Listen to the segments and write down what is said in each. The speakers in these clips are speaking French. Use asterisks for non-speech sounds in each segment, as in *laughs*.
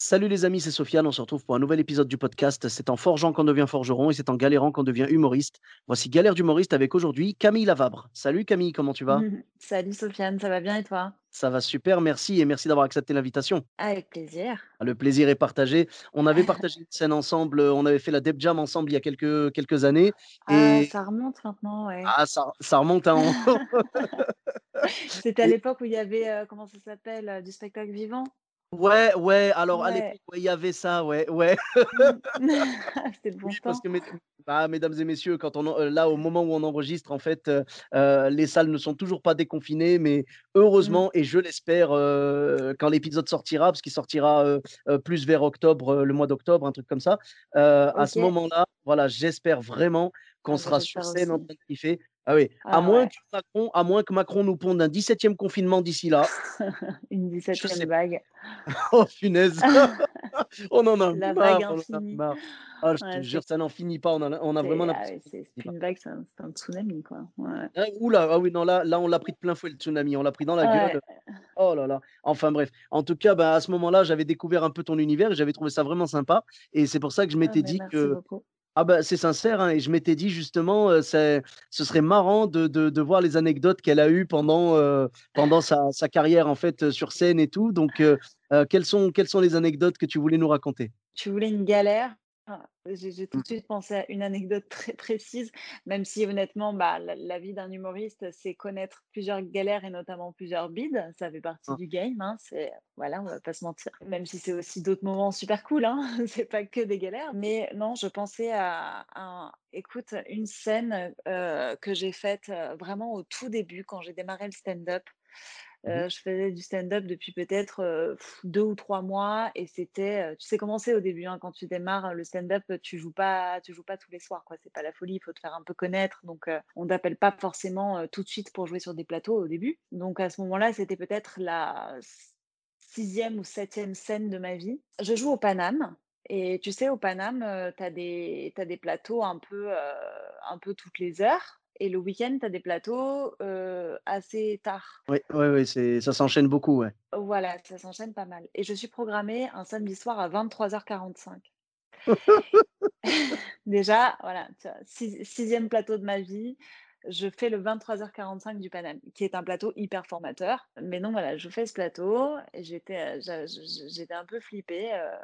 Salut les amis, c'est Sofiane. On se retrouve pour un nouvel épisode du podcast. C'est en forgeant qu'on devient forgeron et c'est en galérant qu'on devient humoriste. Voici Galère d'humoriste avec aujourd'hui Camille Lavabre. Salut Camille, comment tu vas? *laughs* Salut Sofiane, ça va bien et toi? Ça va super, merci et merci d'avoir accepté l'invitation. Avec plaisir. Ah, Le plaisir est partagé. On avait partagé une scène ensemble, on avait fait la Deb Jam ensemble il y a quelques, quelques années. Ah, ça remonte maintenant, ouais. ah, ça, ça remonte à. *laughs* *laughs* C'était à Et- l'époque où il y avait, euh, comment ça s'appelle, euh, du spectacle vivant? Ouais, ouais, alors à l'époque, ouais, il y avait ça, ouais, ouais. *laughs* *laughs* C'était le bon Oui, parce temps. que, bah, mesdames et messieurs, quand on, en- euh, là, au moment où on enregistre, en fait, euh, euh, les salles ne sont toujours pas déconfinées, mais Mm. heureusement, et je l'espère, euh, quand l'épisode sortira, parce qu'il sortira euh, plus vers octobre, le mois d'octobre, un truc comme ça, à ce moment-là, voilà, j'espère vraiment qu'on Ah bah, sera sur scène en train de kiffer. Ah oui, à Ah moins ouais. que Macron, à moins que Macron nous ponde un 17e confinement d'ici là. *laughs* Une Je 17e sais vague. *laughs* Oh, punaise. *laughs* on en a La marre, vague infinie. marre. Ah, je te jure, ça n'en finit pas. On a, on a vraiment c'est- ah une vague, c'est un, tsunami, quoi. Ouais. Ah, oula, ah oui, non, là, là, on l'a pris de plein fouet, le tsunami. On l'a pris dans la gueule. Oh là là. Enfin bref. En tout cas, bah, à ce moment-là, j'avais découvert un peu ton univers et j'avais trouvé ça vraiment sympa. Et c'est pour ça que je m'étais mais dit que. beaucoup. Ah bah c'est sincère, hein, et je m'étais dit justement, ce serait marrant de, de, voir les anecdotes qu'elle a eues pendant, pendant sa, sa carrière en fait sur scène et tout. Donc, euh, quelles sont, quelles sont les anecdotes que tu voulais nous raconter? Tu voulais une galère? Ah, J'ai tout Mm. de suite pensé à une anecdote très précise, même si honnêtement, bah, la, la vie d'un humoriste, c'est connaître plusieurs galères et notamment plusieurs bides. Ça fait partie Ah. du game, hein, c'est, voilà, on va pas se mentir. Même si c'est aussi d'autres moments super cool, hein, *laughs* c'est pas que des galères. Mais non, je pensais à, à- écoute, une scène euh, que j'ai faite euh, vraiment au tout début quand j'ai démarré le stand-up. Euh, je faisais du stand-up depuis peut-être deux ou trois mois et c'était, tu sais comment c'est au début, hein, quand tu démarres le stand-up, tu joues pas, tu joues pas tous les soirs, quoi. C'est pas la folie, il faut te faire un peu connaître, donc on t'appelle pas forcément tout de suite pour jouer sur des plateaux au début. Donc à ce moment-là, c'était peut-être la sixième ou septième scène de ma vie. Je joue au Paname. Et tu sais, au Paname, tu as des, plateaux un peu, un peu toutes les heures. Et le week-end, tu as des plateaux euh, assez tard. Oui, oui, oui, c'est, ça s'enchaîne beaucoup, ouais. Voilà, ça s'enchaîne pas mal. Et je suis programmée un samedi soir à 23h45. *laughs* *laughs* Déjà, voilà, six- sixième plateau de ma vie. Je fais le 23h45 du Paname, qui est un plateau hyper formateur. Mais non, voilà, je fais ce plateau et j'étais, j'étais un peu flippée, euh,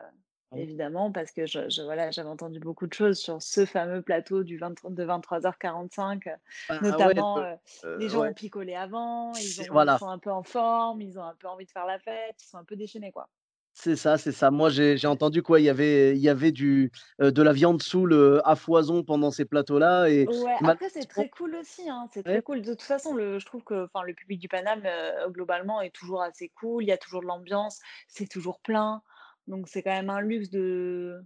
Oui. évidemment, parce que je, je- voilà, j'avais entendu beaucoup de choses sur ce fameux plateau du 20 de 23h45. euh, ouais, Notamment, euh, euh, les gens ouais. ont picolé avant, ils, C'est- ont, ils voilà, sont un peu en forme, ils ont un peu envie de faire la fête, ils sont un peu déchaînés, quoi. c'est ça, c'est ça. Moi, j'ai, j'ai entendu quoi, il y avait, il y avait du, euh, de la viande soule euh, à foison pendant ces plateaux-là. Et Ouais, après, c'est malheureusement, très cool aussi, hein, c'est ouais, très cool. De toute façon, le, je trouve que enfin, le public du Paname, euh, globalement, est toujours assez cool. Il y a toujours de l'ambiance, c'est toujours plein. Donc, c'est quand même un luxe de,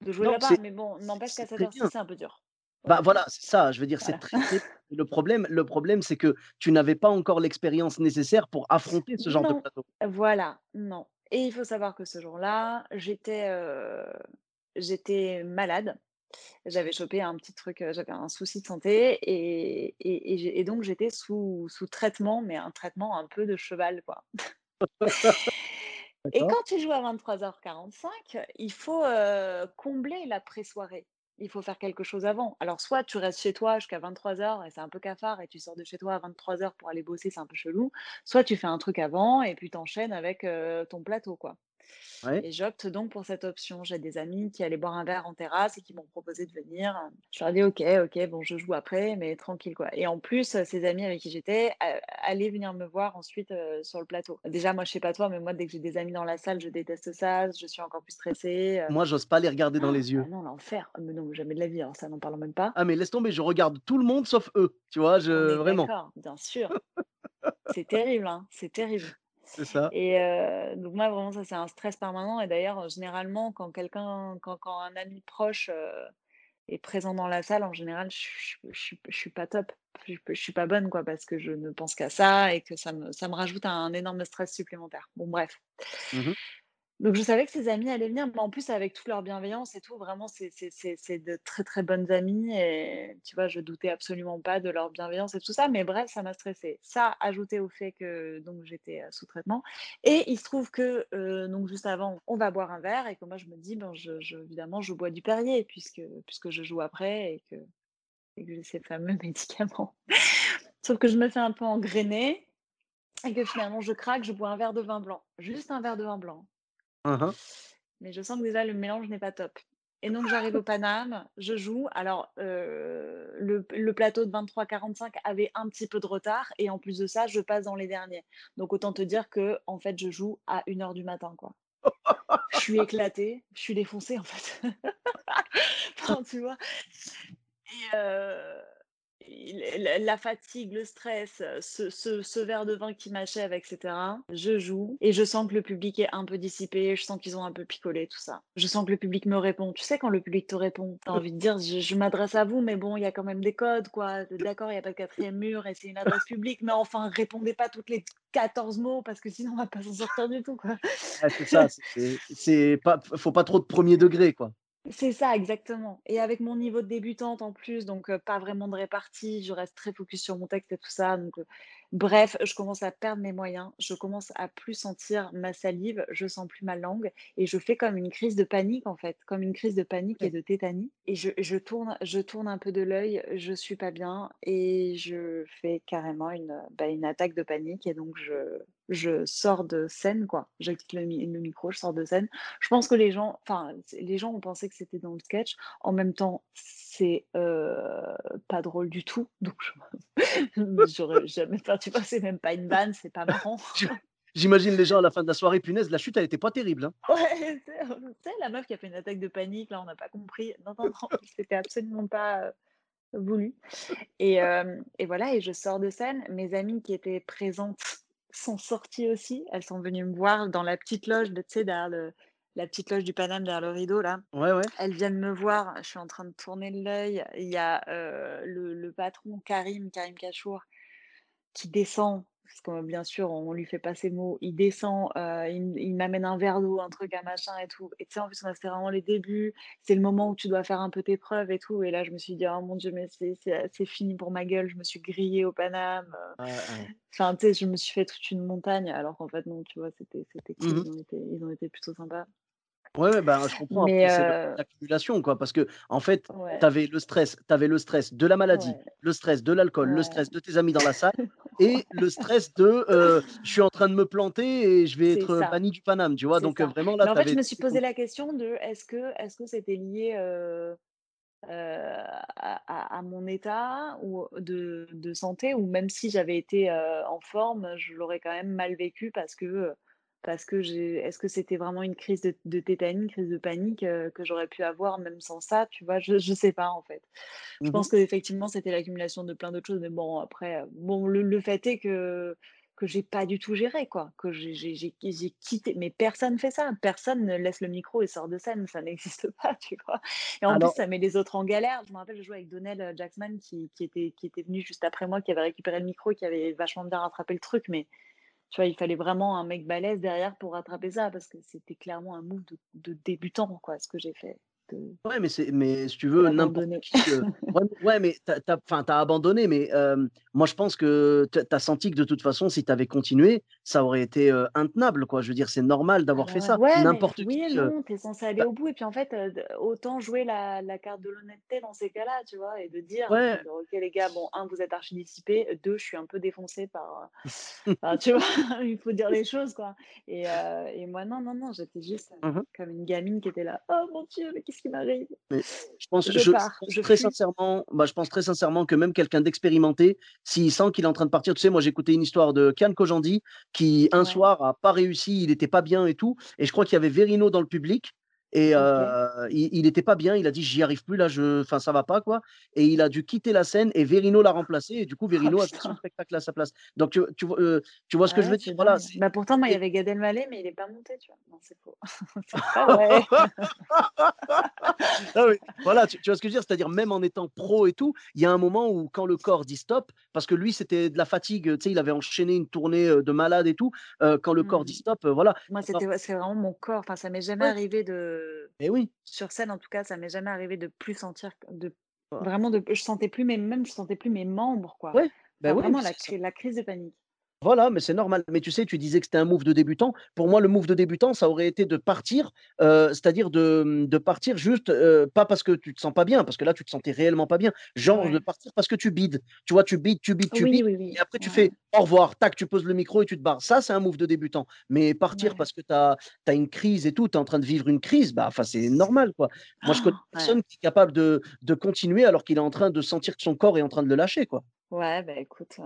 de jouer là-bas. Mais bon, n'empêche qu'à cette heure-ci, bien. c'est un peu dur, Bah voilà, c'est ça, je veux dire, c'est très, très *laughs* Le problème, le problème, c'est que tu n'avais pas encore l'expérience nécessaire pour affronter ce genre de plateau. voilà, non. Et il faut savoir que ce jour-là, j'étais euh, j'étais malade. J'avais chopé un petit truc, j'avais un souci de santé et, et, et donc j'étais sous, sous traitement, mais un traitement un peu de cheval, quoi. *laughs* Et quand tu joues à 23h45, il faut euh, combler la pré-soirée. Il faut faire quelque chose avant. Alors, soit tu restes chez toi jusqu'à 23h et c'est un peu cafard et tu sors de chez toi à 23h pour aller bosser, c'est un peu chelou. Soit tu fais un truc avant et puis t'enchaînes avec euh, ton plateau, quoi. Ouais. Et j'opte donc pour cette option. J'ai des amis qui allaient boire un verre en terrasse et qui m'ont proposé de venir. Je leur ai dit ok, ok, bon, je joue après, mais tranquille quoi. Et en plus, euh, ces amis avec qui j'étais allaient venir me voir ensuite euh, sur le plateau. Déjà, moi, je sais pas toi, mais moi, dès que j'ai des amis dans la salle, je déteste ça. Je suis encore plus stressée. euh. Moi, j'ose pas les regarder dans les Ah yeux. non, l'enfer. Ah, Mais non, jamais de la vie. Alors ça, n'en parlons même pas. Ah, mais laisse tomber, je regarde tout le monde sauf eux. Tu vois, je, vraiment. d'accord, bien sûr. *laughs* C'est terrible, hein, c'est terrible. C'est ça. Et euh, donc moi, vraiment, ça, c'est un stress permanent. Et d'ailleurs, généralement, quand quelqu'un, quand, quand un ami proche euh, est présent dans la salle, en général, je, je, je, je suis pas top. Je, je suis pas bonne, quoi, parce que je ne pense qu'à ça et que ça me, ça me rajoute un énorme stress supplémentaire. Bon, bref. Mmh Donc je savais que ses amis allaient venir, mais en plus avec toute leur bienveillance et tout, vraiment c'est de très très bonnes amies et tu vois, je doutais absolument pas de leur bienveillance et tout ça, mais bref, ça m'a stressée. Ça, ajouté au fait que donc j'étais sous traitement et il se trouve que donc juste avant, on va boire un verre et que moi je me dis ben je, évidemment je bois du Perrier puisque puisque je joue après et que et que j'ai ces fameux *laughs* médicaments. Sauf que je me fais un peu engrainer et que finalement je craque, je bois un verre de vin blanc, juste un verre de vin blanc. Mmh Mais je sens que déjà le mélange n'est pas top. Et donc j'arrive au Paname, je joue. Alors euh, le, plateau de 23-45 avait un petit peu de retard et en plus de ça, je passe dans les derniers. Donc autant te dire que en fait, je joue à 1h du matin quoi. Je suis éclatée, je suis défoncée en fait. *laughs* Tu vois. Euh, la fatigue, le stress, euh, ce, ce, ce verre de vin qui m'achève, etc. Je joue et je sens que le public est un peu dissipé, je sens qu'ils ont un peu picolé, tout ça. Je sens que le public me répond. Tu sais, quand le public te répond, tu as envie de dire, je, je m'adresse à vous, mais bon, il y a quand même des codes, quoi. D'accord, il n'y a pas de quatrième mur et c'est une adresse publique, mais enfin, répondez pas toutes les 14 mots parce que sinon, on va pas s'en sortir du tout, quoi. Ouais, c'est ça, c'est c'est pas, faut pas trop de premier degré, quoi. C'est ça, exactement. Et avec mon niveau de débutante en plus, donc pas vraiment de répartie, je reste très focus sur mon texte et tout ça, donc bref, je commence à perdre mes moyens, je commence à plus sentir ma salive, je sens plus ma langue et je fais comme une crise de panique, en fait, comme une crise de panique et de tétanie et je je tourne je tourne un peu de l'œil, je suis pas bien et je fais carrément une, bah, une attaque de panique et donc je je sors de scène, quoi. Je quitte le mi le micro, je sors de scène. Je pense que les gens enfin, c'est les gens ont pensé que c'était dans le sketch. En même temps, c'est, heu, pas drôle du tout, donc je *laughs* j'aurais jamais enfin, vois, c'est même pas une vanne, c'est pas marrant. J'imagine les gens à la fin de la soirée, punaise, la chute, elle était pas terrible, hein. Ouais, sais, la meuf qui a fait une attaque de panique, là, on n'a pas compris. Non, non, non, *laughs* c'était absolument pas, heu, voulu et hem et voilà et je sors de scène. Mes amies qui étaient présentes sont sorties aussi. Elles sont venues me voir dans la petite loge de tu sais, derrière le la petite loge du Paname, derrière le rideau, là. Ouais, ouais. Elles viennent me voir, je suis en train de tourner l'œil. Il y a, heu, le le patron Karim, Karim Cachour, qui descend, parce que bien sûr, on lui fait pas ses mots. Il descend, heu, il il m'amène un verre d'eau, un truc, un machin et tout et tu sais, en plus, c'était vraiment les débuts. C'est le moment où tu dois faire un peu tes preuves et tout et là, je me suis dit: «Oh mon Dieu, mais c'est fini pour ma gueule». Je me suis grillée au Paname, Ouais, ouais. enfin, tu sais, je me suis fait toute une montagne alors qu'en fait, non, tu vois, c'était cool. Mmh Ils ont été ils ont été plutôt sympas. Ouais, ouais, ben, je comprends. Après, c'est l'accumulation, quoi, parce qu'en fait, tu ouais, avais le stress tu avais le stress de la maladie, ouais, le stress de l'alcool, le stress de tes amis dans la salle *laughs* et le stress de, je suis en train de me planter et je vais être, ça, banni du Paname, tu vois? Donc ça. vraiment là, Mais en tu fait, je me suis posé la question de est-ce que est-ce que c'était lié, à mon état ou de de santé ou même si j'avais été, en forme, je l'aurais quand même mal vécu parce que, parce que j'ai est-ce que c'était vraiment une crise de de tétanie, une crise de panique, heu, que j'aurais pu avoir même sans ça, tu vois? Je je sais pas en fait. Je mmh mh. pense qu'effectivement, c'était l'accumulation de plein d'autres choses, mais bon après, bon le le fait est que que j'ai pas du tout géré quoi, que j'ai quitté mais personne fait ça, personne ne laisse le micro et sort de scène, ça *laughs* n'existe pas, tu vois? Et en plus, ça met les autres en galère. Je me rappelle, je jouais avec Donnell, heu, Jacksman qui qui était qui était venu juste après moi, qui avait récupéré le micro, qui avait vachement bien rattrapé le truc, mais tu vois, il fallait vraiment un mec balèze derrière pour rattraper ça parce que c'était clairement un move de de débutant quoi, ce que j'ai fait, Ouais, mais c'est mais si tu veux, n'importe qui, heu ouais, *laughs* ouais, mais tu as tu as enfin, tu as abandonné, mais hem, moi, je pense que tu as tu as senti que de toute façon, si tu avais continué, ça aurait été, intenable, quoi. Je veux dire, c'est normal d'avoir fait ça. Ouais, N'importe oui qui, heu, non, tu es censé aller bah au bout et puis en fait, autant jouer la la carte de l'honnêteté dans ces cas-là, tu vois? Et de dire, ouais, «OK les gars, bon, un vous êtes archi dissipés, 2 je suis un peu défoncée par, heu» *laughs* enfin, tu vois? *laughs* Il faut dire les choses, quoi et et moi non, non, non, j'étais juste, mmh mh. comme une gamine qui était là: «Oh mon Dieu, mais qu'est-ce qui m'arrive? Mais je pense Je je je pars, pense je très fuis». sincèrement, bah, je pense très sincèrement que même quelqu'un d'expérimenté, s'il sent qu'il est en train de partir tu sais, moi, j'ai écouté une histoire de Kian Kojandi qui, un Ouais, soir, a pas réussi, il était pas bien et tout et je crois qu'il y avait Verino dans le public Et il il était pas bien, il a dit: «J'y arrive plus là, je enfin ça va pas quoi» et il a dû quitter la scène et Verino l'a remplacé et du coup Oh Verino a fait son spectacle à sa place. Donc tu tu vois, heu, tu vois ce que je Ouais, veux dire? Voilà, Bah, pourtant, moi, il y avait Gad Elmaleh, mais il est pas monté, tu vois? Non, c'est faux. *laughs* Ah oui, *laughs* voilà, tu tu vois ce que je veux dire? C'est-à-dire même en étant pro et tout, il y a un moment où quand le corps dit stop, parce que lui c'était de la fatigue, tu sais, il avait enchaîné une tournée, de malade et tout, quand le corps dit Mmh. stop, voilà. Moi, c'était c'est vraiment mon corps. Enfin, ça m'est jamais ouais, arrivé de oui, sur scène, en tout cas, ça m'est jamais arrivé de plus sentir de voilà. vraiment de je sentais plus mes même je sentais plus mes membres, quoi. Ouais, Enfin, oui, vraiment la crise de panique. Voilà, mais c'est normal. Mais tu sais, tu disais que c'était un move de débutant. Pour moi, le move de débutant, ça aurait été de partir, heu, c'est-à-dire de, de partir juste, heu, pas parce que tu te sens pas bien, parce que là, tu te sentais réellement pas bien. Genre de partir parce que tu bides. Tu vois, tu bides, tu bides, tu Oui, bides oui, et oui. après tu Ouais, fais: «Au revoir», tac, tu poses le micro et tu te barres. Ça, c'est un move de débutant. Mais partir ouais. parce que tu as une crise et tout, tu es en train de vivre une crise, bah, c'est normal, quoi. Moi, je connais Ouais. personne qui est capable de de continuer alors qu'il est en train de sentir que son corps est en train de le lâcher, quoi. Ouais, bah, écoute, heu,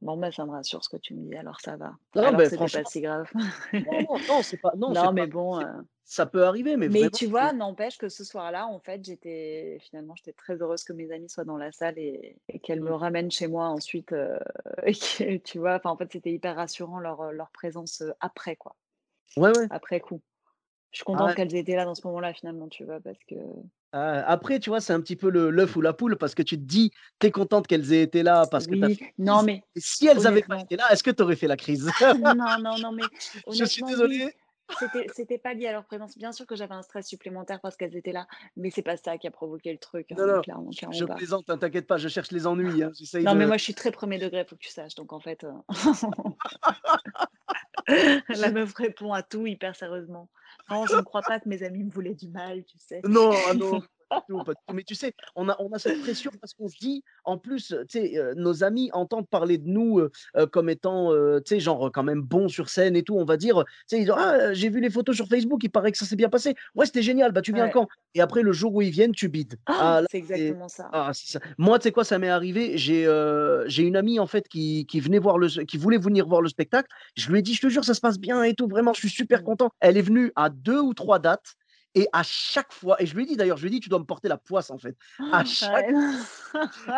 bon, bah, ça me rassure ce que tu me dis, alors ça va. Non, Alors beh, c'était pas franchement, si grave. non, non, non, c'est pas non, c'est Non, pas mais bon, c'est heu, ça peut arriver, mais mais vraiment, tu vois, c'est n'empêche que ce soir-là, en fait, j'étais finalement, j'étais très heureuse que mes amies soient dans la salle et et qu'elles me mmh. ramènent chez moi ensuite, heu *laughs* et que tu vois? Enfin, en fait, c'était hyper rassurant leur, heu, leur présence, heu, après, quoi, Ouais, ouais. après coup. Je suis contente Ah, qu'elles aient été là dans ce moment-là, finalement, tu vois? Parce que ah, après, tu vois, c'est un petit peu l'œuf ou la poule parce que tu te dis: «Tu es contente qu'elles aient été là parce que as oui, fait une non, crise» mais et si elles avaient pas été là, est-ce que tu aurais fait la crise? *laughs* Non, non, non, mais *laughs* Je suis honnêtement, oui. désolé. *laughs* C'était pas lié à leur présence. Bien sûr que j'avais un stress supplémentaire parce qu'elles étaient là, mais c'est pas ça qui a provoqué le truc, Non, hein, non, clairement, je clairement je pas. plaisante, hein, t'inquiète pas, je cherche les ennuis, hein, Non, mais moi, je suis très premier degré, faut que tu saches. Donc en fait, heu, *laughs* la meuf répond à tout hyper sérieusement. Non, je ne crois pas que mes amis me voulaient du mal, tu sais? Non, ah non, *laughs* pas du tout, pas du tout. Mais tu sais, on a on a cette pression parce qu'on se dit, en plus, tu sais, heu, nos amis entendent parler de nous, heu, comme étant, tu sais, genre, quand même bons sur scène et tout. On va dire, tu sais, ils disent: «Ah, j'ai vu les photos sur Facebook, il paraît que ça s'est bien passé. Ouais, c'était génial, bah, tu viens Ouais. quand?» et après le jour où ils viennent, tu bides. Ah là, C'est exactement ça. ah ça. Moi, tu sais quoi, ça m'est arrivé, j'ai, j'ai une amie, en fait, qui qui venait voir le qui voulait venir voir le spectacle. Je lui ai dit: «Je te jure, ça se passe bien et tout, vraiment, je suis super Mmh. content». Elle est venue à 2 ou 3 dates et à chaque fois et je lui ai dit d'ailleurs, je lui ai dit: «Tu dois me porter la poisse, en fait». À chaque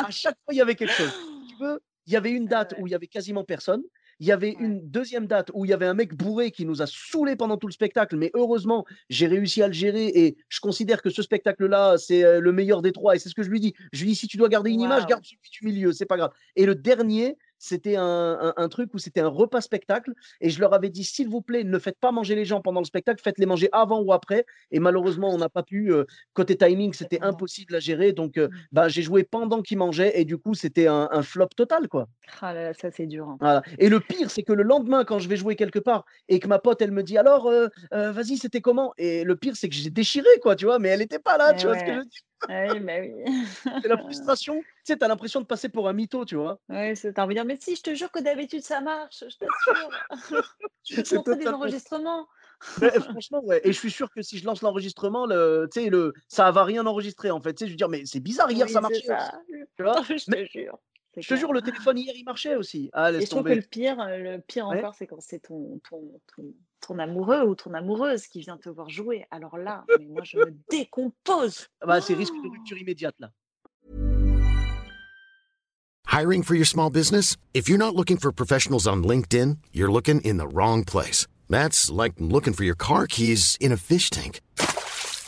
à chaque fois, il y avait quelque chose. Tu veux, il y avait une Ah date ouais, où il y avait quasiment personne. Il y avait ouais. une deuxième date où il y avait un mec bourré qui nous a saoulés pendant tout le spectacle, mais heureusement, j'ai réussi à le gérer et je considère que ce spectacle-là, c'est, heu, le meilleur des 3 et c'est ce que je lui dis. Je lui dis: «Si tu dois garder une image, garde celui du milieu, c'est pas grave» et le dernier, c'était un un un truc où c'était un repas spectacle et je leur avais dit: «S'il vous plaît, ne faites pas manger les gens pendant le spectacle, faites-les manger avant ou après» et malheureusement, on n'a pas pu, heu, côté timing, c'était impossible à gérer donc heu, Mmh. bah, j'ai joué pendant qu'ils mangeaient et du coup, c'était un un flop total, quoi. Ah là là, ça, c'est dur, hein. Voilà et le pire, c'est que le lendemain, quand je vais jouer quelque part et que ma pote, elle me dit: «Alors, heu, vas-y, c'était comment?» et le pire, c'est que j'ai déchiré, quoi, tu vois? Mais elle était pas là, tu vois ce que je ouais. Ah oui, bah oui. C'est la frustration, tu sais, tu as l'impression de passer pour un mytho, tu vois? C'est tu envie de dire: «Mais si, je te jure que d'habitude ça marche, je t'assure. *laughs* Je peux te montrer des enregistrements». Beh, franchement, ouais et je suis sûr que si je lance l'enregistrement, le tu sais, le ça va rien enregistrer, en fait. Je veux dire: «Mais c'est bizarre, hier, ça Oui, marchait aussi», ça. tu vois? *laughs* Je Mais te jure, je te jure, le téléphone hier, il marchait aussi. Ah, Et je trouve que le pire, heu, le pire Ouais. encore, c'est quand c'est ton ton ton ton amoureux ou ton amoureuse qui vient te voir jouer. Alors là, mais moi je me décompose. Ah bah, c'est risque de rupture immédiate, là. Hiring for your small business? If you're not looking for professionals on LinkedIn, you're looking in the wrong place. That's like looking for your car keys in a fish tank.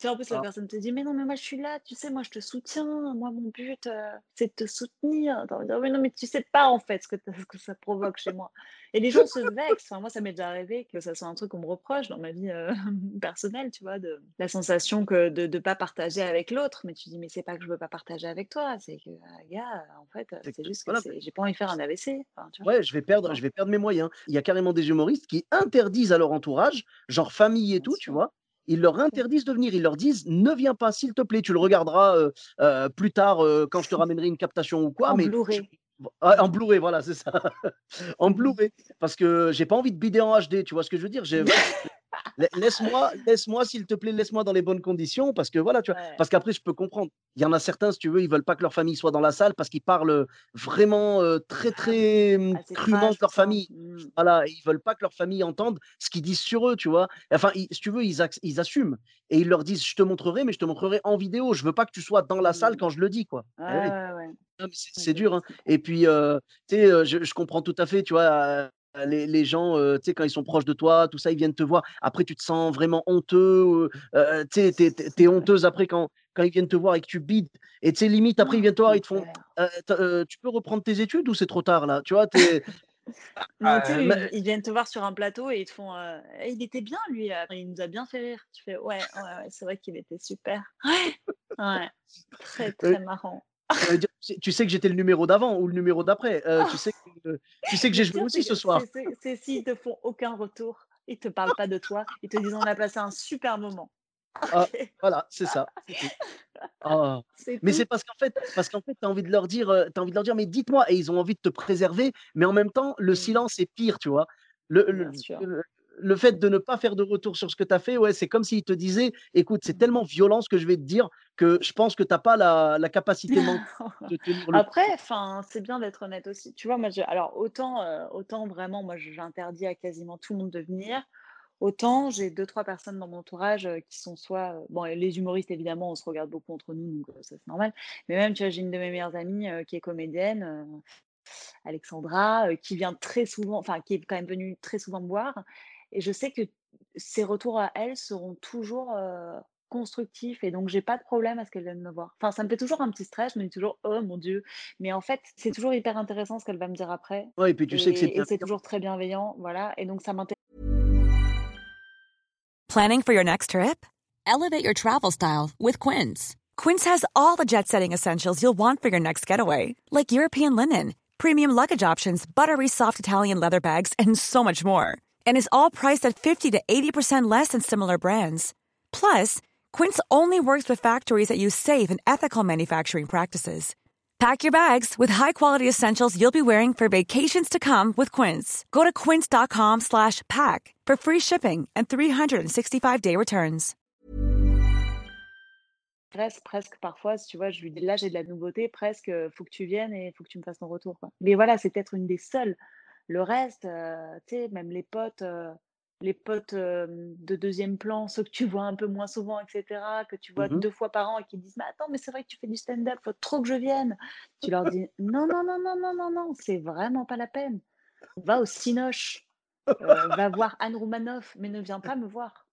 Tu sais, en plus, la Ah, personne te dit: «Mais non, mais moi je suis là, tu sais, moi je te soutiens. Moi mon but, heu, c'est de te soutenir». Dire: «Mais non, mais tu sais pas en fait ce que tu ce que ça provoque chez moi». Et les gens se vexent. Enfin, moi, ça m'est déjà arrivé que ça soit un truc qu'on me reproche dans ma vie, heu, *laughs* personnelle, tu vois? De la sensation que de de pas partager avec l'autre. Mais tu dis: «Mais c'est pas que je veux pas partager avec toi, c'est que, heu, gars, en fait, c'est juste que voilà, j'ai pas envie de faire un AVC». Enfin, tu vois? Ouais, je vais perdre je vais perdre mes moyens. Il y a carrément des humoristes qui interdisent à leur entourage, genre famille et bien tout, tu vois? Ils leur interdisent de venir. Ils leur disent ne viens pas, s'il te plaît. Tu le regarderas euh, euh, plus tard euh, quand je te ramènerai une captation ou quoi. En Mais Blu-ray. Ah, en Blu-ray, voilà, c'est ça. *laughs* en Blu-ray. Parce que j'ai pas envie de bider en HD. Tu vois ce que je veux dire? J'ai- *laughs* Laisse-moi, laisse-moi, s'il te plaît, laisse-moi dans les bonnes conditions, parce que voilà, tu vois, Ouais. parce qu'après, je peux comprendre. Il y en a certains, si tu veux, ils veulent pas que leur famille soit dans la salle parce qu'ils parlent vraiment euh, très, très Ah, c'est crûment trash de leur famille. Mmh. Voilà, ils veulent pas que leur famille entende ce qu'ils disent sur eux, tu vois. Enfin, ils- si tu veux, ils, ils assument et ils leur disent, je te montrerai, mais je te montrerai en vidéo. Je veux pas que tu sois dans la salle Mmh. quand je le dis, quoi. Ouais, ouais, c'est dur, hein. Et puis, euh, tu sais, euh, je, je comprends tout à fait, tu vois, euh, les, les gens, euh, tu sais, quand ils sont proches de toi, tout ça, ils viennent te voir. Après, tu te sens vraiment honteux. euh, tu sais, t'es, t'es- t'es honteuse après quand, quand ils viennent te voir et que tu bides. Et tu sais, limite, après, ils viennent te voir, ils te font, euh, tu peux reprendre tes études ou c'est trop tard, là? Tu vois, t'es, *laughs* Non, tu sais, mais- ils, ils viennent te voir sur un plateau et ils te font euh, Eh, Il était bien, lui, il nous a bien fait rire. Tu fais Ouais, ouais, ouais, c'est vrai qu'il était super. Ouais, *laughs* ouais. Très, très marrant. Tu sais- que j'étais le numéro d'avant ou le numéro d'après. Euh, tu sais *laughs* que, tu sais que j'ai joué aussi ce soir. c'est- s'ils te font aucun retour, ils te parlent pas de toi, ils te disent On a passé un super moment. *laughs* Ah, voilà, c'est ça. Ah. Mais c'est parce qu'en fait, parce qu'en fait, tu as envie de leur dire, euh, t'as envie de leur dire, mais dites-moi, et ils ont envie de te préserver, mais en même temps, le Mm. silence est pire, tu vois. Le, le, Bien sûr. le- le fait de ne pas faire de retour sur ce que tu as fait, ouais, c'est comme s'ils te disaient, écoute, c'est Mm. tellement violent ce que je vais te dire que je pense que tu n'as pas la, la capacité *laughs* de tenir le. Après, c'est bien d'être honnête aussi. Tu vois, moi, je- alors autant, euh, autant vraiment, moi, j'interdis à quasiment tout le monde de venir. Autant j'ai deux, trois personnes dans mon entourage euh, qui sont soit, euh, bon, les humoristes évidemment, on se regarde beaucoup entre nous, donc ça c'est normal. Mais même, tu vois, j'ai une de mes meilleures amies qui est comédienne, Alexandra, euh, qui vient très souvent, enfin, qui est quand même venue très souvent me voir. Et je sais que ses retours à elle seront toujours euh, constructifs. Et donc, j'ai pas de problème à ce qu'elle vienne me voir. Enfin, ça me fait toujours un petit stress. Je me dis toujours, oh mon Dieu. Mais en fait, c'est toujours hyper intéressant ce qu'elle va me dire après. Ouais, et puis tu sais que c'est Et, c'est toujours très bienveillant. Voilà. Et donc, ça m'intéresse. Planning for your next trip? Elevate your travel style with Quince. Quince has all the jet setting essentials you'll want for your next getaway, like European linen, premium luggage options, buttery soft Italian leather bags, and so much more. And is all priced at 50 to 80% less than similar brands. Plus, Quince only works with factories that use safe and ethical manufacturing practices. Pack your bags with high-quality essentials you'll be wearing for vacations to come with Quince. Go to quince.com slash pack for free shipping and 365-day returns. presque presque parfois, tu vois, je là j'ai de la nouveauté, presque euh, faut que tu viennes et faut que tu me fasses ton retour. Quoi. Mais voilà, c'est peut-être une des seules. Le reste, euh, tu sais, même les potes, euh, les potes de deuxième plan, ceux que tu vois un peu moins souvent, etc., que tu vois Mhm. deux fois par an et qui disent Mais attends, mais c'est vrai que tu fais du stand-up, faut trop que je vienne. Tu leur dis *laughs* Non, non, non, non, non, non, non, c'est vraiment pas la peine. Va au Cinoche, *laughs* va voir Anne Roumanoff, mais ne viens pas me voir.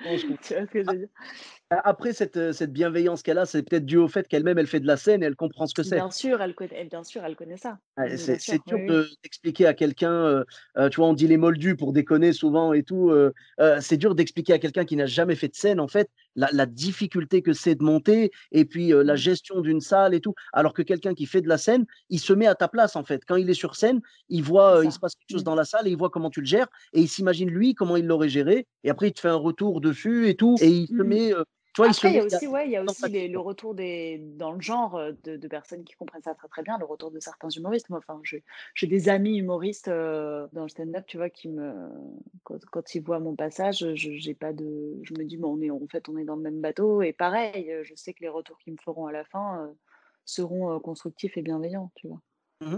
Non, je comprends. *laughs* tu vois ce que je veux dire? Après, cette, euh, cette bienveillance qu'elle a, c'est peut-être dû au fait qu'elle-même, elle fait de la scène et elle comprend ce que c'est. Bien sûr, elle connaît, bien sûr, elle connaît ça. Ouais, Mmh, c'est dur oui, oui. de- d'expliquer à quelqu'un, euh, euh, tu vois, on dit les moldus pour déconner souvent et tout. euh, euh, c'est dur d'expliquer à quelqu'un qui n'a jamais fait de scène, en fait, la, la difficulté que c'est de monter et puis la Mmh. gestion d'une salle et tout. Alors que quelqu'un qui fait de la scène, il se met à ta place, en fait. Quand il est sur scène, il voit, il se passe quelque chose Mmh. dans la salle et il voit comment tu le gères et il s'imagine lui comment il l'aurait géré. Et après, il te fait un retour dessus et tout. Et il se Mmh. met, tu vois, Après, il y a aussi, ouais, il y a aussi les- le retour des, dans le genre de, de personnes qui comprennent ça très très bien, le retour de certains humoristes. Moi, enfin, j'ai des amis humoristes euh, dans le stand-up, tu vois, qui me, quand, quand ils voient mon passage, je, j'ai pas de, je me dis, bon, on est, en fait, on est dans le même bateau. Et pareil, je sais que les retours qu'ils me feront à la fin euh, seront constructifs et bienveillants, tu vois.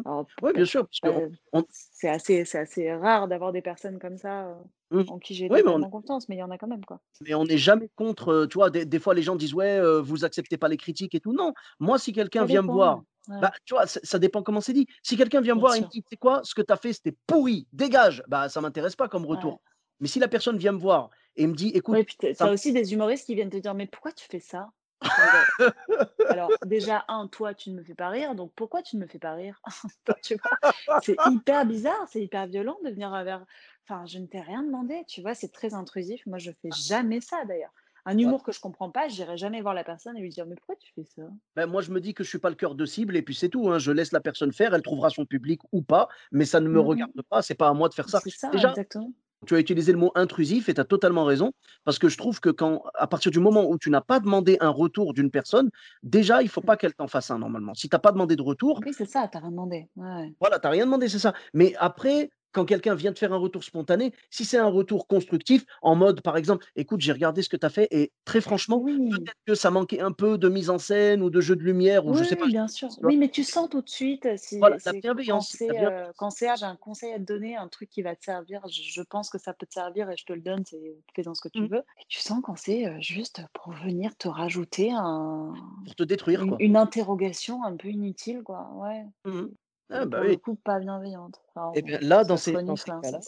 Alors, Oui, bien sûr, on- c'est assez, c'est assez rare d'avoir des personnes comme ça euh, Mhm. en qui j'ai Oui, on- confiance, mais il y en a quand même, quoi. Mais on n'est jamais contre, euh, tu vois, des, des fois les gens disent ouais, euh, vous acceptez pas les critiques et tout. Non, moi si quelqu'un vient me voir, ouais. bah, tu vois, ça, dépend comment c'est dit. Si quelqu'un vient me voir et me dit, c'est quoi, ce que tu as fait, c'était pourri, dégage, bah ça m'intéresse pas comme retour. Ouais. Mais si la personne vient me voir et me dit, écoute, Oui, tu as aussi des humoristes qui viennent te dire: «Mais pourquoi tu fais ça?» *laughs* Alors déjà, un, toi, tu ne me fais pas rire, donc pourquoi tu ne me fais pas rire? *laughs* Enfin, tu vois? C'est hyper bizarre, c'est hyper violent de venir vers enfin, je ne t'ai rien demandé, tu vois? C'est très intrusif. Moi, je fais jamais ça d'ailleurs. Un humour que je comprends pas, j'irai jamais voir la personne et lui dire: «Mais pourquoi tu fais ça?» ben, moi je me dis que je suis pas le cœur de cible et puis c'est tout. hein. Je laisse la personne faire, elle trouvera son public ou pas, mais ça ne me Mmh mh. regarde pas. C'est pas à moi de faire ça. C'est ça, Déjà, exactement. Tu as utilisé le mot intrusif et tu as totalement raison, parce que je trouve que quand, à partir du moment où tu n'as pas demandé un retour d'une personne, déjà, il ne faut pas qu'elle t'en fasse un normalement. Si tu n'as pas demandé de retour, Oui, c'est ça, tu rien demandé. Ouais. voilà, tu n'as rien demandé, c'est ça. Mais après, quand quelqu'un vient te faire un retour spontané, si c'est un retour constructif, en mode, par exemple, écoute, j'ai regardé ce que tu as fait et très franchement, Oui. peut-être que ça manquait un peu de mise en scène ou de jeu de lumière ou je Oui, sais pas, bien sûr. Oui, mais tu sens tout de suite euh, si Voilà, la c'est quand euh, quand c'est ah, j'ai un conseil à te donner, un truc qui va te servir, je, je pense que ça peut te servir et je te le donne, c'est fais dans ce que tu Mmh. veux. Et tu sens quand c'est euh, juste pour venir te rajouter un, Pour te détruire, une, quoi. une interrogation un peu inutile, quoi. Ouais. Mmh Ah bah pour le oui. coup, pas bienveillante. Enfin, Et bon, bien là, dans ces, dans ces cas-là,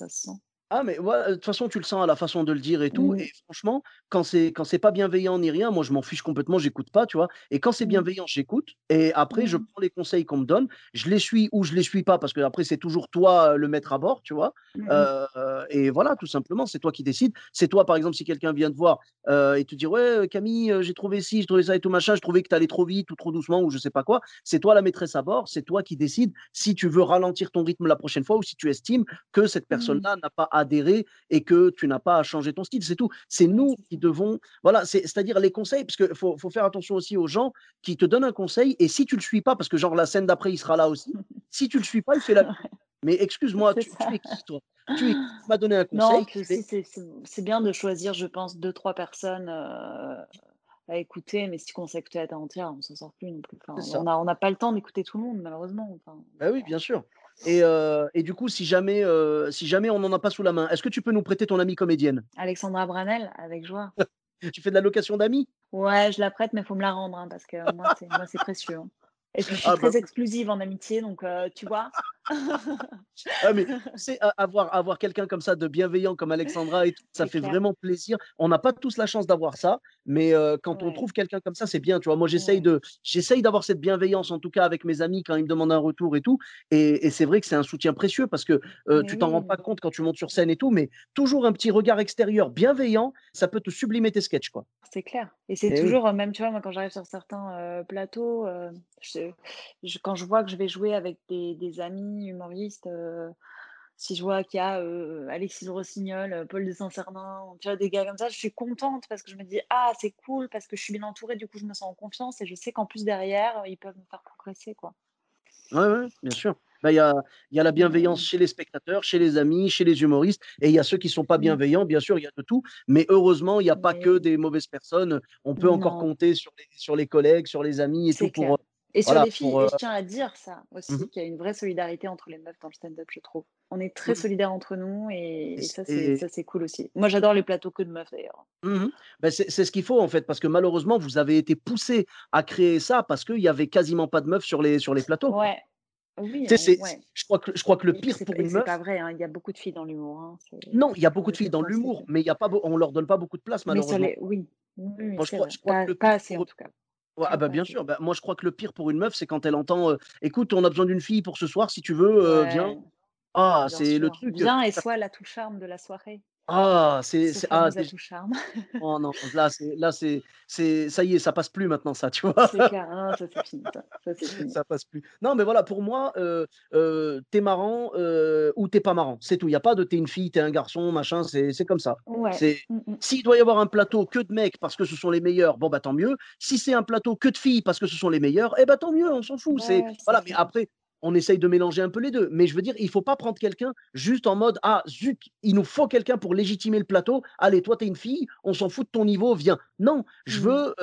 Ah mais ouais, de toute façon, tu le sens à la façon de le dire et tout Mm, et franchement, quand c'est quand c'est pas bienveillant ni rien, moi je m'en fiche complètement, j'écoute pas, tu vois? Et quand c'est mm, bienveillant, j'écoute et après je mm, prends les conseils qu'on me donne, je les suis ou je les suis pas parce qu'après c'est toujours toi, le maître à bord, tu vois? et voilà, tout simplement, c'est toi qui décides. C'est toi, par exemple, si quelqu'un vient te voir, et te dit: «Ouais, Camille, j'ai trouvé ci, j'ai trouvé ça et tout machin, je trouvais que tu allais trop vite ou trop doucement» ou je sais pas quoi. C'est toi la maîtresse à bord, c'est toi qui décides si tu veux ralentir ton rythme la prochaine fois ou si tu estimes que cette personne-là n'a pas adhéré et que tu n'as pas à changer ton style, c'est tout. C'est nous qui devons voilà, c'est c'est-à-dire les conseils, parce qu'il faut faut faire attention aussi aux gens qui te donnent un conseil et si tu le suis pas, parce que genre la scène d'après, il sera là aussi, *laughs* si tu le suis pas, il fait la mais excuse-moi, tu tu es qui toi? Tu? Tu m'as donné un conseil, mais c'est bien de choisir, je pense, deux, trois personnes euh, à écouter, mais si tu consacres toute ta entière, on s'en sort plus non plus. Enfin, on a, on n'a pas le temps d'écouter tout le monde, malheureusement. Enfin, Bah oui, bien sûr et heu et du coup, si jamais, heu, si jamais on n'en a pas sous la main, est-ce que tu peux nous prêter ton amie comédienne? Alexandra Branel, avec joie. *laughs* Tu fais de la location d'amis? Ouais, je la prête, mais il faut me la rendre, hein, parce que moi, c'est précieux. hein. Et puis, je suis Ah bah très exclusive en amitié, donc euh, tu vois. Ah mais a avoir avoir quelqu'un comme ça de bienveillant comme Alexandra et tout, ça C'est fait clair. vraiment plaisir. On n'a pas tous la chance d'avoir ça, mais heu, quand on trouve quelqu'un comme ça, c'est bien, tu vois? Moi, j'essaye ouais. de j'essaye d'avoir cette bienveillance, en tout cas avec mes amis quand ils me demandent un retour et tout et et c'est vrai que c'est un soutien précieux parce que, Mais tu t'en rends pas compte quand tu montes sur scène et tout, mais toujours un petit regard extérieur bienveillant, ça peut te sublimer tes sketchs, quoi. c'est clair. Et c'est oui. toujours, euh, même, tu vois, moi, quand j'arrive sur certains euh, plateaux, euh, je- je- quand je vois que je vais jouer avec des, des amis humoristes, euh, si je vois qu'il y a euh, Alexis Rossignol, euh, Paul de tu vois, des gars comme ça, je suis contente parce que je me dis, ah, c'est cool, parce que je suis bien entourée, du coup, je me sens en confiance et je sais qu'en plus, derrière, ils peuvent me faire progresser, quoi. Ouais, ouais, bien sûr. Bah, il y a y a la bienveillance chez les spectateurs, chez les amis, chez les humoristes et il y a ceux qui sont pas Mm. bienveillants, bien sûr, il y a de tout, mais heureusement, il y a pas que des mauvaises personnes. On peut encore compter sur les sur les collègues, sur les amis et tout pour, Et sur voilà, les filles, pour, je tiens à dire ça mmh aussi, mh. qu'il y a une vraie solidarité entre les meufs dans le stand-up, je trouve. On est très Mmh solidaires entre nous et, et ça, c'est et c'est cool aussi. Moi, j'adore les plateaux que de meufs d'ailleurs. mmh Bah, c'est c'est ce qu'il faut, en fait, parce que malheureusement, vous avez été poussés à créer ça parce qu'il y avait quasiment pas de meufs sur les sur les plateaux. Ouais, oui, c'est c'est ouais. je crois que je crois que le pire c'est pour une c'est meuf pas vrai, hein, il y a beaucoup de filles dans l'humour. Hein, c'est- non, il y a beaucoup de filles dans l'humour, mais il y a pas on leur donne pas beaucoup de place, Mais malheureusement. les, oui, oui, oui, Moi, je c'est crois vrai. je crois que Pas, le pas assez en tout cas. Ouais, ah bah, bien sûr. Bah, moi, je crois que le pire pour une meuf, c'est quand elle entend, «Écoute, on a besoin d'une fille pour ce soir, si tu veux, viens». Ah, c'est le truc, Viens et sois l'atout charme de la soirée. Ah, c'est Ce c'est ah, atout charme. *laughs* oh non, là, c'est là, c'est c'est ça y est, ça passe plus maintenant ça, tu vois? C'est *laughs* clair. Ça c'est fini, ça. Fini. Passe plus. Non, mais voilà, pour moi, heu heu, tu es marrant, ou tu es pas marrant, c'est tout. Il y a pas de tu es une fille, tu es un garçon, machin, c'est c'est comme ça. Ouais. C'est Mm, mm. s'il doit y avoir un plateau que de mecs parce que ce sont les meilleurs, bon, bah, tant mieux. Si c'est un plateau que de filles parce que ce sont les meilleurs, eh bah, tant mieux, on s'en fout. C'est Ouais, c'est voilà, mais après, on essaye de mélanger un peu les 2. Mais je veux dire, il faut pas prendre quelqu'un juste en mode: «Ah zut, il nous faut quelqu'un pour légitimer le plateau. Allez, toi, tu es une fille, on s'en fout de ton niveau, viens». Non, je Mm. veux,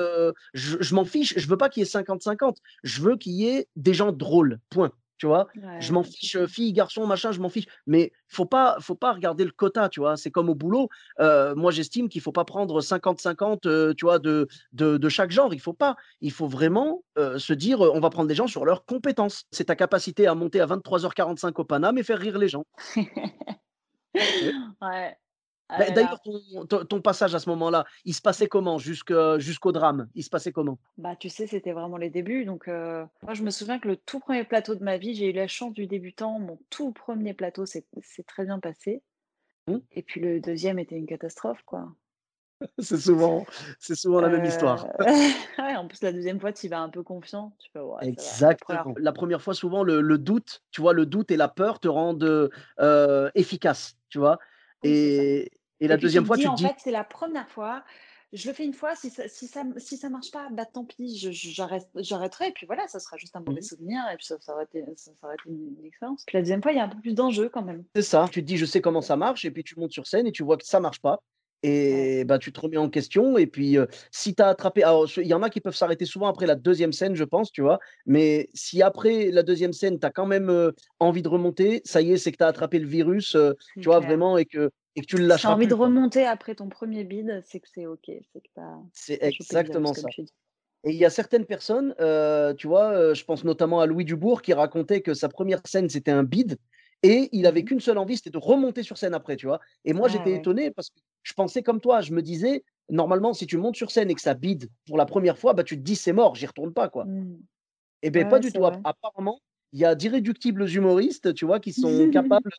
je je m'en fiche, je veux pas qu'il y ait 50-50. Je veux qu'il y ait des gens drôles, point. Tu vois? Je m'en fiche, filles, garçons, machin, je m'en fiche. Mais faut pas faut pas regarder le quota, tu vois? C'est comme au boulot, heu, moi j'estime qu'il faut pas prendre 50-50, heu, tu vois, de de de chaque genre. Il faut pas. Il faut vraiment, heu, se dire, «On va prendre des gens sur leurs compétences». C'est ta capacité à monter à 23:45 au Paname et faire rire les gens. *laughs* Ouais. Ah Bah, là d'ailleurs, ton ton ton passage à ce moment-là, il se passait comment jusque jusqu'au drame? Il se passait comment? Bah, tu sais, c'était vraiment les débuts. Donc, euh, moi, je me souviens que le tout premier plateau de ma vie, j'ai eu la chance du débutant. Mon tout premier plateau, c'est très bien passé. Mmh? Et puis le deuxième était une catastrophe, quoi. *laughs* C'est souvent c'est souvent la même Euh, histoire. *laughs* ouais, en plus, la deuxième fois, tu y vas un peu confiant. Tu ouais. La première Exactement. La première fois, souvent, le le doute, tu vois, le doute et la peur te rendent, efficace, tu vois? et, et la Et deuxième fois, dis, tu te en dis fait, c'est la première fois, je le fais une fois, si ça si ça si ça marche pas, bah, tant pis, j'arrêterai et puis voilà, ça sera juste un mauvais Mmh souvenir et puis ça ça aurait été ça ça été une une expérience. Puis la deuxième fois, il y a un peu plus d'enjeu quand même. c'est ça, tu te dis: «Je sais comment ça marche» et puis tu montes sur scène et tu vois que ça marche pas et bah, tu te remets en question et puis, heu, si tu as attrapé alors il y en a qui peuvent s'arrêter souvent après la deuxième scène, je pense, tu vois? Mais si après la deuxième scène, tu as quand même, heu, envie de remonter, ça y est, c'est que tu as attrapé le virus, C'est tu vois? Vraiment et que et que tu le Si tu as lâcheras envie de quoi. remonter après ton 1er bide, c'est que c'est OK, c'est que C'est virus exactement ça. Et il y a certaines personnes, heu, tu vois, heu, je pense notamment à Louis Dubourg qui racontait que sa première scène, c'était un bide et il Mmh avait mh. qu'une seule envie, c'était de remonter sur scène après, tu vois? Et moi, Ah j'étais ouais. étonné parce que je pensais comme toi, je me disais: «Normalement, si tu montes sur scène et que ça bide pour la première fois, bah, tu te dis: "C'est mort, j'y retourne pas, quoi"». Mmh. Et beh, Ouais, pas du tout. Vrai. apparemment, il y a d'irréductibles humoristes, tu vois, qui sont *laughs* capables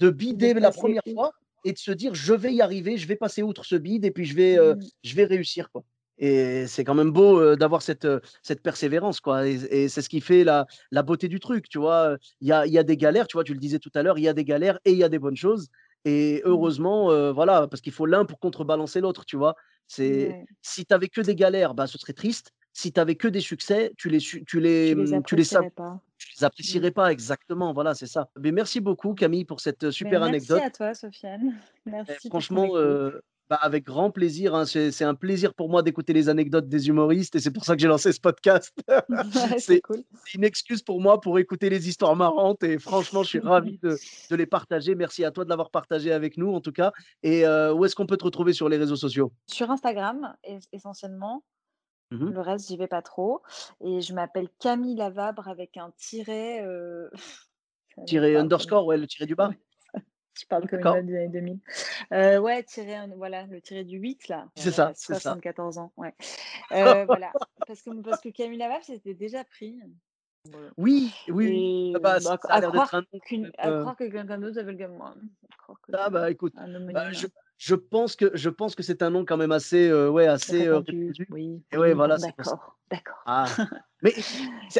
de De bider la 1re fois. Et de se dire: «Je vais y arriver, je vais passer outre ce bide et puis je vais, heu, Mmh. je vais réussir, quoi». Et c'est quand même beau, heu, d'avoir cette, heu, cette persévérance, quoi et et c'est ce qui fait la la beauté du truc, tu vois? Il y a y a des galères, tu vois? Tu le disais tout à l'heure, il y a des galères et il y a des bonnes choses et Mmh. heureusement, heu, voilà, parce qu'il faut l'un pour contrebalancer l'autre, tu vois? C'est Ouais. si tu avais que des galères, bah, ce serait triste. Si tu avais que des succès, tu les tu les, Tu les mmh, tu les apprécierais pas. tu les Mmh. apprécierais pas exactement, voilà, c'est ça. Beh, merci beaucoup Camille pour cette, super merci anecdote. à toi Sofiane. *laughs* Et Merci franchement, heu, bah, avec grand plaisir, hein, c'est c'est un plaisir pour moi d'écouter les anecdotes des humoristes et c'est pour ça que j'ai lancé ce podcast. *laughs* Ouais, *laughs* c'est cool. c'est une excuse pour moi pour écouter les histoires marrantes et franchement, je suis ravi de de les partager. Merci à toi de l'avoir partagé avec nous, en tout cas et heu, où est-ce qu'on peut te retrouver sur les réseaux sociaux? Sur Instagram, ess essentiellement. Mmh mh. Le reste, j'y vais pas trop et je m'appelle Camille Lavabre avec un tiret, *laughs* parle comme underscore, ouais, le tiret du bas? je parle comme une D'accord. meuf des années 2000. Heu, ouais, tiret un voilà, le tiret du 8 là. C'est ça, c'est ça. 74 ans, ouais. *laughs* Voilà, parce que parce que Camille Lavabre, c'était déjà pris. Voilà Oui, oui, oui. Ah bah, bah, a à l'air d'être croire un nom quand qu'une même, à heu croire que quelqu'un d'autre s'appelle comme moi. À croire que Ah bah, écoute, un bah, je. Je pense que je pense que c'est un nom quand même assez, heu, ouais, assez, répandu oui, et ouais, voilà, d'accord, d'accord. Ah, *laughs* mais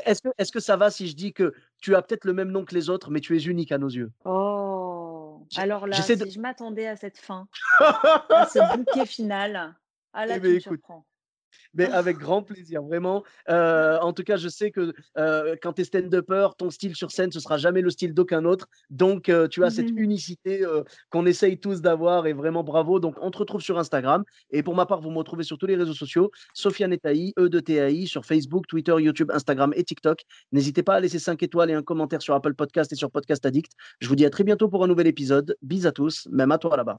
est-ce que est-ce que ça va si je dis que tu as peut-être le même nom que les autres, mais tu es unique à nos yeux? Oh! Alors là, j'essaie de si je m'attendais à cette fin, *laughs* à ce bouquet final, ah Eh là, tu beh, me écoute surprends. Beh, avec grand plaisir, vraiment. Heu, en tout cas, je sais que, heu, quand tu es stand-upper, ton style sur scène, ce sera jamais le style d'aucun autre. Donc heu, tu as cette unicité, heu, qu'on essaye tous d'avoir et vraiment bravo. Donc on te retrouve sur Instagram et pour ma part, vous me retrouvez sur tous les réseaux sociaux, Sofiane et Taï, E-2-T-A-I, sur Facebook, Twitter, YouTube, Instagram et TikTok. N'hésitez pas à laisser 5 étoiles et un commentaire sur Apple Podcast et sur Podcast Addict. Je vous dis à très bientôt pour un nouvel épisode. Bis à tous, même à toi là-bas.